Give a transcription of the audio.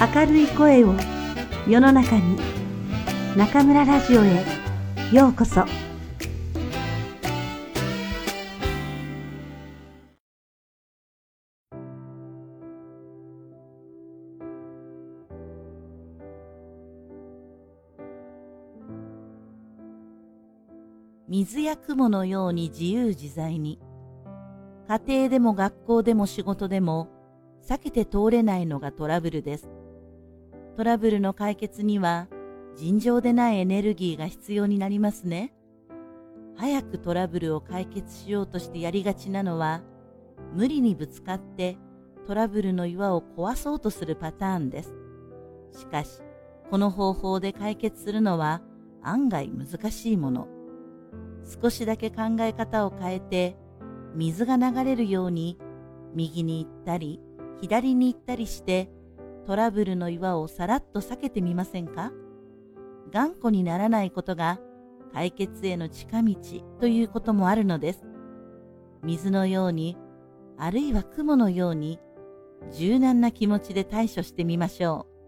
明るい声を世の中に中村ラジオへようこそ。水や雲のように自由自在に家庭でも学校でも仕事でも避けて通れないのがトラブルです。トラブルの解決には尋常でないエネルギーが必要になりますね。早くトラブルを解決しようとしてやりがちなのは、無理にぶつかってトラブルの岩を壊そうとするパターンです。しかし、この方法で解決するのは案外難しいもの。少しだけ考え方を変えて、水が流れるように右に行ったり左に行ったりしてトラブルの岩をさらっと避けてみませんか？頑固にならないことが解決への近道ということもあるのです。水のように、あるいは雲のように、柔軟な気持ちで対処してみましょう。